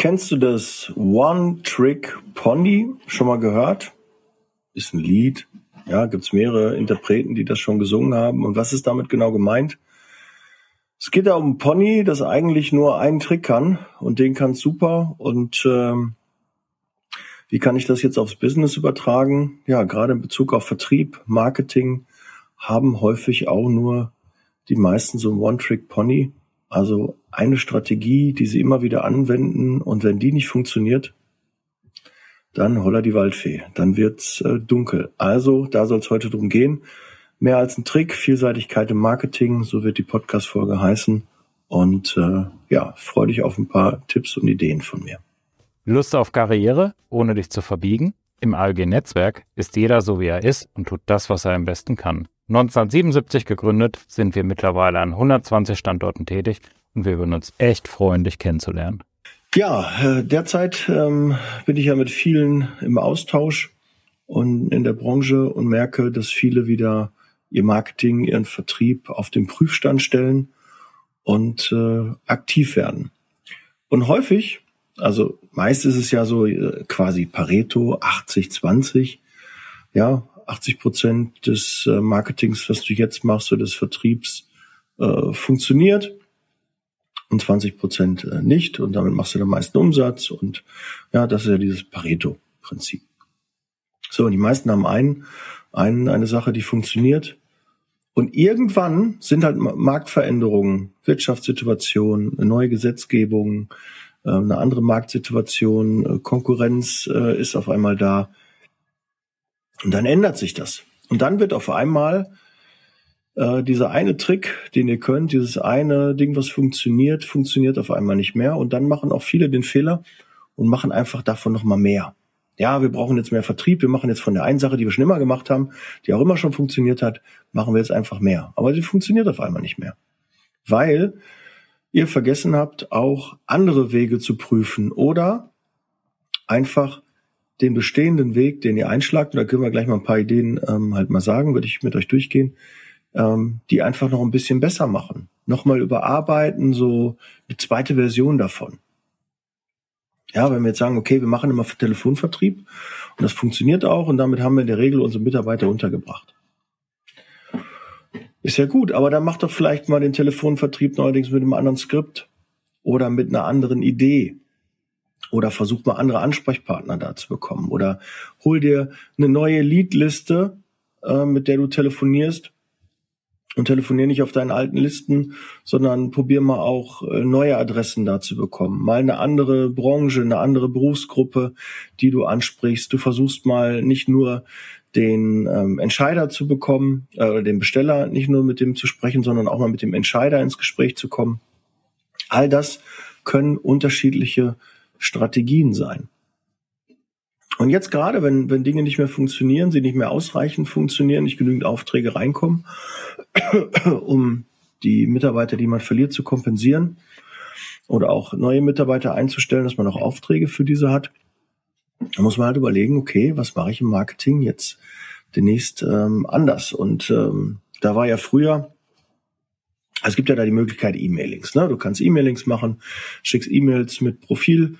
Kennst du das One Trick Pony? Schon mal gehört? Ist ein Lied. Ja, gibt's mehrere Interpreten, die das schon gesungen haben. Und was ist damit genau gemeint? Es geht da um ein Pony, das eigentlich nur einen Trick kann und den kann super. Und ähm, wie kann ich das jetzt aufs Business übertragen? Ja, gerade in Bezug auf Vertrieb, Marketing haben häufig auch nur die meisten so ein One-Trick-Pony. Also eine Strategie, die sie immer wieder anwenden und wenn die nicht funktioniert, dann holla die Waldfee, dann wird's äh, dunkel. Also da soll es heute drum gehen. Mehr als ein Trick, Vielseitigkeit im Marketing, so wird die Podcast-Folge heißen. Und äh, ja, freue dich auf ein paar Tipps und Ideen von mir. Lust auf Karriere, ohne dich zu verbiegen? Im ALG-Netzwerk ist jeder so, wie er ist und tut das, was er am besten kann. 1977 gegründet, sind wir mittlerweile an 120 Standorten tätig und wir würden uns echt freuen, dich kennenzulernen. Ja, äh, derzeit ähm, bin ich ja mit vielen im Austausch und in der Branche und merke, dass viele wieder ihr Marketing, ihren Vertrieb auf den Prüfstand stellen und äh, aktiv werden. Und häufig, also meist ist es ja so äh, quasi Pareto 80-20, ja, 80 Prozent des äh, Marketings, was du jetzt machst, oder des Vertriebs, äh, funktioniert und 20 Prozent äh, nicht und damit machst du den meisten Umsatz und ja, das ist ja dieses Pareto-Prinzip. So, und die meisten haben einen, einen, eine Sache, die funktioniert und irgendwann sind halt Marktveränderungen, Wirtschaftssituation, eine neue Gesetzgebung, äh, eine andere Marktsituation, Konkurrenz ist auf einmal da. Und dann ändert sich das. Und dann wird auf einmal äh, dieser eine Trick, den ihr könnt, dieses eine Ding, was funktioniert, funktioniert auf einmal nicht mehr. Und dann machen auch viele den Fehler und machen einfach davon nochmal mehr. Ja, wir brauchen jetzt mehr Vertrieb. Wir machen jetzt von der einen Sache, die wir schon immer gemacht haben, die auch immer schon funktioniert hat, machen wir jetzt einfach mehr. Aber die funktioniert auf einmal nicht mehr. Weil ihr vergessen habt, auch andere Wege zu prüfen oder einfach den bestehenden Weg, den ihr einschlagt, und da können wir gleich mal ein paar Ideen ähm, halt mal sagen, würde ich mit euch durchgehen, ähm, die einfach noch ein bisschen besser machen. Nochmal überarbeiten, so eine zweite Version davon. Ja, wenn wir jetzt sagen, okay, wir machen immer Telefonvertrieb und das funktioniert auch und damit haben wir in der Regel unsere Mitarbeiter untergebracht. Ist ja gut, aber dann macht doch vielleicht mal den Telefonvertrieb neuerdings mit einem anderen Skript oder mit einer anderen Idee. Oder versuch mal andere Ansprechpartner da zu bekommen. Oder hol dir eine neue Leadliste, äh, mit der du telefonierst und telefonier nicht auf deinen alten Listen, sondern probier mal auch äh, neue Adressen da zu bekommen. Mal eine andere Branche, eine andere Berufsgruppe, die du ansprichst. Du versuchst mal nicht nur den ähm, Entscheider zu bekommen, äh, oder den Besteller, nicht nur mit dem zu sprechen, sondern auch mal mit dem Entscheider ins Gespräch zu kommen. All das können unterschiedliche Strategien sein. Und jetzt gerade, wenn, wenn Dinge nicht mehr funktionieren, sie nicht mehr ausreichend funktionieren, nicht genügend Aufträge reinkommen, um die Mitarbeiter, die man verliert, zu kompensieren oder auch neue Mitarbeiter einzustellen, dass man auch Aufträge für diese hat, da muss man halt überlegen, okay, was mache ich im Marketing jetzt demnächst ähm, anders? Und ähm, da war ja früher es gibt ja da die Möglichkeit E-Mailings. Ne? Du kannst E-Mailings machen, schickst E-Mails mit Profil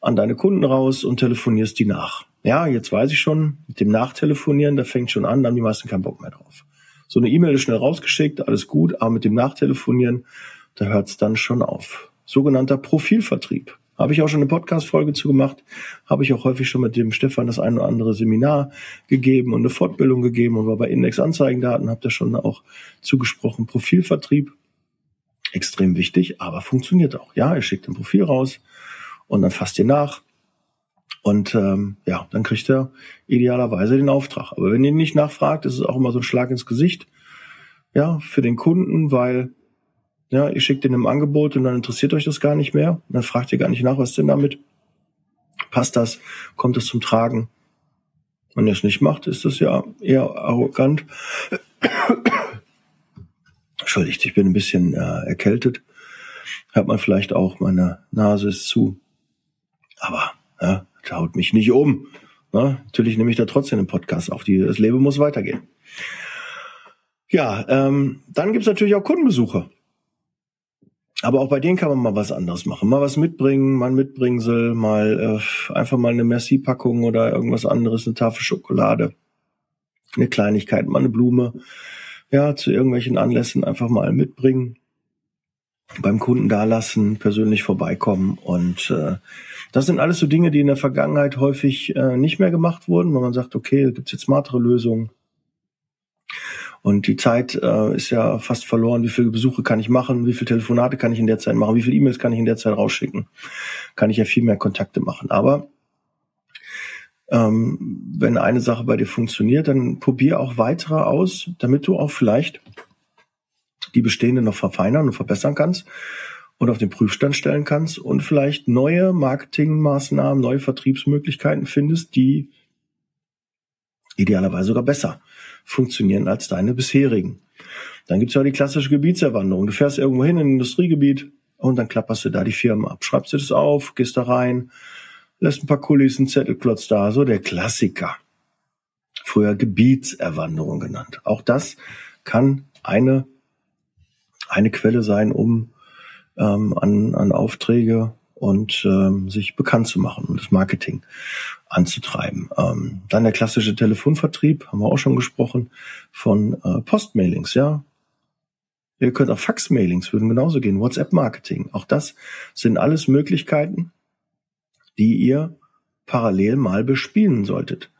an deine Kunden raus und telefonierst die nach. Ja, jetzt weiß ich schon, mit dem Nachtelefonieren, da fängt schon an, da haben die meisten keinen Bock mehr drauf. So eine E-Mail ist schnell rausgeschickt, alles gut, aber mit dem Nachtelefonieren, da hört es dann schon auf. Sogenannter Profilvertrieb. Habe ich auch schon eine Podcast-Folge zu gemacht, habe ich auch häufig schon mit dem Stefan das ein oder andere Seminar gegeben und eine Fortbildung gegeben und war bei Index Anzeigendaten, habe da schon auch zugesprochen. Profilvertrieb, extrem wichtig, aber funktioniert auch. Ja, ihr schickt ein Profil raus und dann fasst ihr nach und ähm, ja, dann kriegt er idealerweise den Auftrag. Aber wenn ihr nicht nachfragt, ist es auch immer so ein Schlag ins Gesicht, ja, für den Kunden, weil ja, ihr schickt in einem Angebot und dann interessiert euch das gar nicht mehr. Und dann fragt ihr gar nicht nach, was denn damit? Passt das? Kommt es zum Tragen? Wenn ihr es nicht macht, ist das ja eher arrogant. Entschuldigt, ich bin ein bisschen äh, erkältet. Hört man vielleicht auch, meine Nase ist zu. Aber ja, haut mich nicht um. Na, natürlich nehme ich da trotzdem einen Podcast auf. Das Leben muss weitergehen. Ja, ähm, dann gibt's natürlich auch Kundenbesuche. Aber auch bei denen kann man mal was anderes machen. Mal was mitbringen, mal ein Mitbringsel, mal äh, einfach mal eine Merci-Packung oder irgendwas anderes, eine Tafel Schokolade, eine Kleinigkeit, mal eine Blume. Ja, zu irgendwelchen Anlässen einfach mal mitbringen, beim Kunden dalassen, persönlich vorbeikommen. Und äh, das sind alles so Dinge, die in der Vergangenheit häufig äh, nicht mehr gemacht wurden, weil man sagt, okay, da gibt's jetzt smartere Lösungen. Und die Zeit äh, ist ja fast verloren. Wie viele Besuche kann ich machen? Wie viele Telefonate kann ich in der Zeit machen? Wie viele E-Mails kann ich in der Zeit rausschicken? Kann ich ja viel mehr Kontakte machen. Aber ähm, wenn eine Sache bei dir funktioniert, dann probier auch weitere aus, damit du auch vielleicht die bestehende noch verfeinern und verbessern kannst und auf den Prüfstand stellen kannst und vielleicht neue Marketingmaßnahmen, neue Vertriebsmöglichkeiten findest, die idealerweise sogar besser funktionieren als deine bisherigen. Dann gibt's ja die klassische Gebietserwanderung. Du fährst irgendwo hin in ein Industriegebiet und dann klapperst du da die Firma ab. Schreibst du das auf, gehst da rein, lässt ein paar Kulis, einen Zettelklotz da, so der Klassiker. Früher Gebietserwanderung genannt. Auch das kann eine, eine Quelle sein, um ähm, an, an Aufträge und ähm, sich bekannt zu machen und das Marketing anzutreiben. Ähm, dann der klassische Telefonvertrieb, haben wir auch schon gesprochen, von äh, Postmailings, ja. Ihr könnt auch Faxmailings, würden genauso gehen, WhatsApp-Marketing. Auch das sind alles Möglichkeiten, die ihr parallel mal bespielen solltet.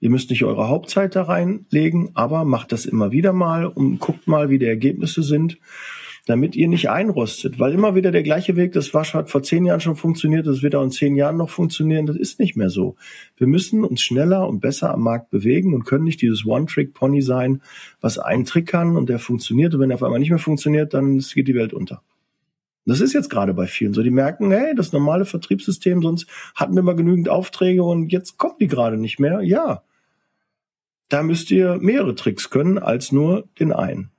Ihr müsst nicht eure Hauptzeit da reinlegen, aber macht das immer wieder mal und guckt mal, wie die Ergebnisse sind damit ihr nicht einrostet, weil immer wieder der gleiche Weg, das war hat vor zehn Jahren schon funktioniert, das wird auch in zehn Jahren noch funktionieren, das ist nicht mehr so. Wir müssen uns schneller und besser am Markt bewegen und können nicht dieses One-Trick-Pony sein, was einen Trick kann und der funktioniert und wenn er auf einmal nicht mehr funktioniert, dann geht die Welt unter. Das ist jetzt gerade bei vielen so. Die merken, hey, das normale Vertriebssystem, sonst hatten wir mal genügend Aufträge und jetzt kommt die gerade nicht mehr. Ja. Da müsst ihr mehrere Tricks können als nur den einen.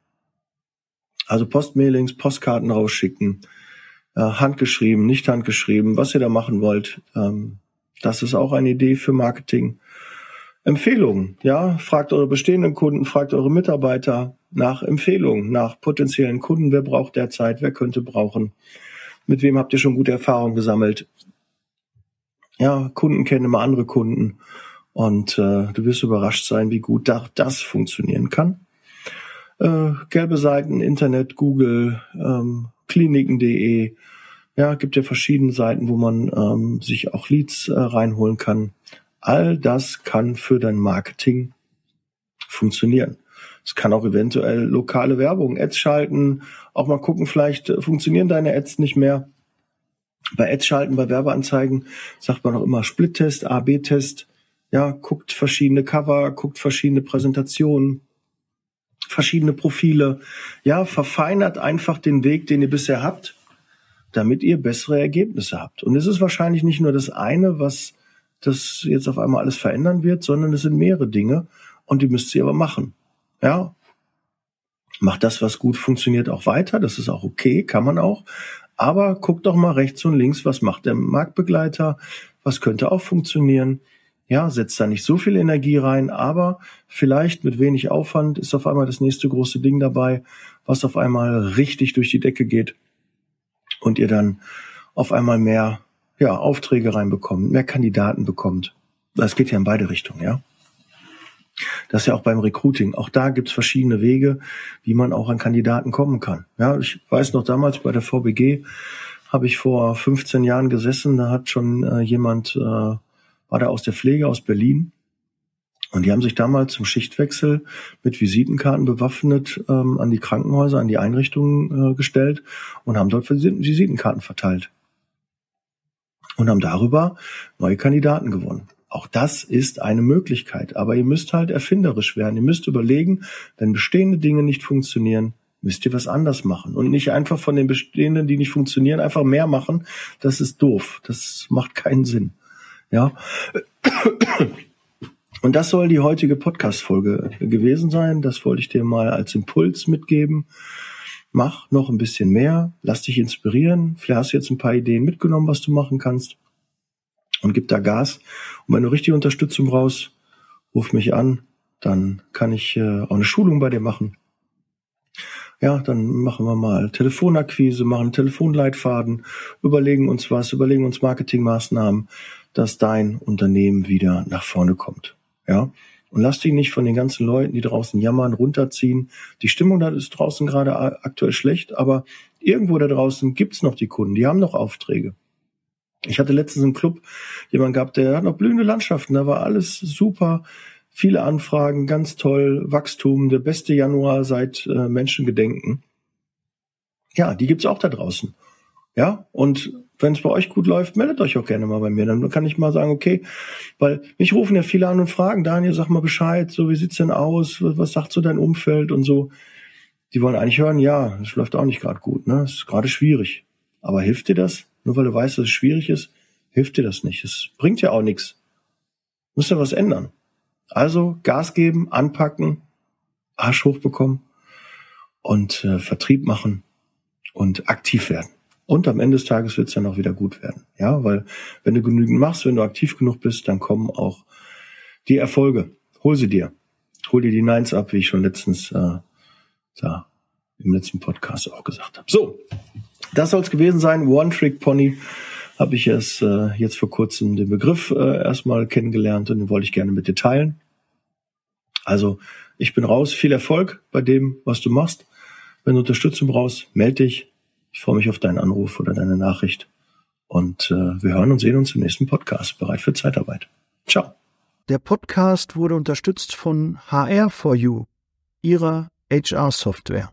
Also Postmailings, Postkarten rausschicken, äh, handgeschrieben, nicht handgeschrieben, was ihr da machen wollt. Ähm, das ist auch eine Idee für Marketing. Empfehlungen, ja, fragt eure bestehenden Kunden, fragt eure Mitarbeiter nach Empfehlungen, nach potenziellen Kunden. Wer braucht derzeit? Wer könnte brauchen? Mit wem habt ihr schon gute Erfahrungen gesammelt? Ja, Kunden kennen immer andere Kunden. Und äh, du wirst überrascht sein, wie gut das funktionieren kann äh, gelbe Seiten, Internet, Google, ähm, kliniken.de. Ja, gibt ja verschiedene Seiten, wo man ähm, sich auch Leads äh, reinholen kann. All das kann für dein Marketing funktionieren. Es kann auch eventuell lokale Werbung, Ads schalten, auch mal gucken, vielleicht äh, funktionieren deine Ads nicht mehr. Bei Ads schalten, bei Werbeanzeigen sagt man auch immer Split-Test, A-B-Test. Ja, guckt verschiedene Cover, guckt verschiedene Präsentationen, verschiedene Profile. Ja, verfeinert einfach den Weg, den ihr bisher habt, damit ihr bessere Ergebnisse habt. Und es ist wahrscheinlich nicht nur das eine, was das jetzt auf einmal alles verändern wird, sondern es sind mehrere Dinge und die müsst ihr aber machen. Ja. Macht das, was gut funktioniert, auch weiter. Das ist auch okay, kann man auch. Aber guckt doch mal rechts und links, was macht der Marktbegleiter? Was könnte auch funktionieren? Ja, setzt da nicht so viel Energie rein, aber vielleicht mit wenig Aufwand ist auf einmal das nächste große Ding dabei, was auf einmal richtig durch die Decke geht und ihr dann auf einmal mehr ja, Aufträge reinbekommt, mehr Kandidaten bekommt. Das geht ja in beide Richtungen, ja. Das ist ja auch beim Recruiting. Auch da gibt's verschiedene Wege, wie man auch an Kandidaten kommen kann. Ja, ich weiß noch damals bei der VBG habe ich vor 15 Jahren gesessen, da hat schon äh, jemand äh, war da aus der Pflege aus Berlin. Und die haben sich damals zum Schichtwechsel mit Visitenkarten bewaffnet ähm, an die Krankenhäuser, an die Einrichtungen äh, gestellt und haben dort Visitenkarten verteilt. Und haben darüber neue Kandidaten gewonnen. Auch das ist eine Möglichkeit. Aber ihr müsst halt erfinderisch werden. Ihr müsst überlegen, wenn bestehende Dinge nicht funktionieren, müsst ihr was anders machen. Und nicht einfach von den bestehenden, die nicht funktionieren, einfach mehr machen. Das ist doof. Das macht keinen Sinn. Ja. Und das soll die heutige Podcast-Folge gewesen sein. Das wollte ich dir mal als Impuls mitgeben. Mach noch ein bisschen mehr, lass dich inspirieren. Vielleicht hast du jetzt ein paar Ideen mitgenommen, was du machen kannst. Und gib da Gas. Und wenn du richtige Unterstützung brauchst, ruf mich an. Dann kann ich äh, auch eine Schulung bei dir machen. Ja, dann machen wir mal Telefonakquise, machen Telefonleitfaden, überlegen uns was, überlegen uns Marketingmaßnahmen, dass dein Unternehmen wieder nach vorne kommt. Ja. Und lass dich nicht von den ganzen Leuten, die draußen jammern, runterziehen. Die Stimmung da ist draußen gerade aktuell schlecht, aber irgendwo da draußen gibt's noch die Kunden, die haben noch Aufträge. Ich hatte letztens im Club jemanden gehabt, der hat noch blühende Landschaften, da war alles super, viele Anfragen, ganz toll, Wachstum, der beste Januar seit äh, Menschengedenken. Ja, die gibt's auch da draußen. Ja, und wenn es bei euch gut läuft, meldet euch auch gerne mal bei mir. Dann kann ich mal sagen, okay, weil mich rufen ja viele an und fragen, Daniel, sag mal Bescheid, so wie sieht's denn aus, was sagt so dein Umfeld und so. Die wollen eigentlich hören, ja, es läuft auch nicht gerade gut, ne? Es ist gerade schwierig. Aber hilft dir das? Nur weil du weißt, dass es schwierig ist, hilft dir das nicht. Es bringt ja auch nichts. Muss ja was ändern. Also Gas geben, anpacken, Arsch hochbekommen und äh, Vertrieb machen und aktiv werden. Und am Ende des Tages wird es dann auch wieder gut werden. Ja, weil wenn du genügend machst, wenn du aktiv genug bist, dann kommen auch die Erfolge. Hol sie dir. Hol dir die Nines ab, wie ich schon letztens äh, da im letzten Podcast auch gesagt habe. So, das soll es gewesen sein. One Trick Pony habe ich erst äh, jetzt vor kurzem den Begriff äh, erstmal kennengelernt und den wollte ich gerne mit dir teilen. Also ich bin raus. Viel Erfolg bei dem, was du machst. Wenn du Unterstützung brauchst, melde dich. Ich freue mich auf deinen Anruf oder deine Nachricht. Und äh, wir hören und sehen uns im nächsten Podcast. Bereit für Zeitarbeit. Ciao. Der Podcast wurde unterstützt von HR4U, ihrer HR-Software.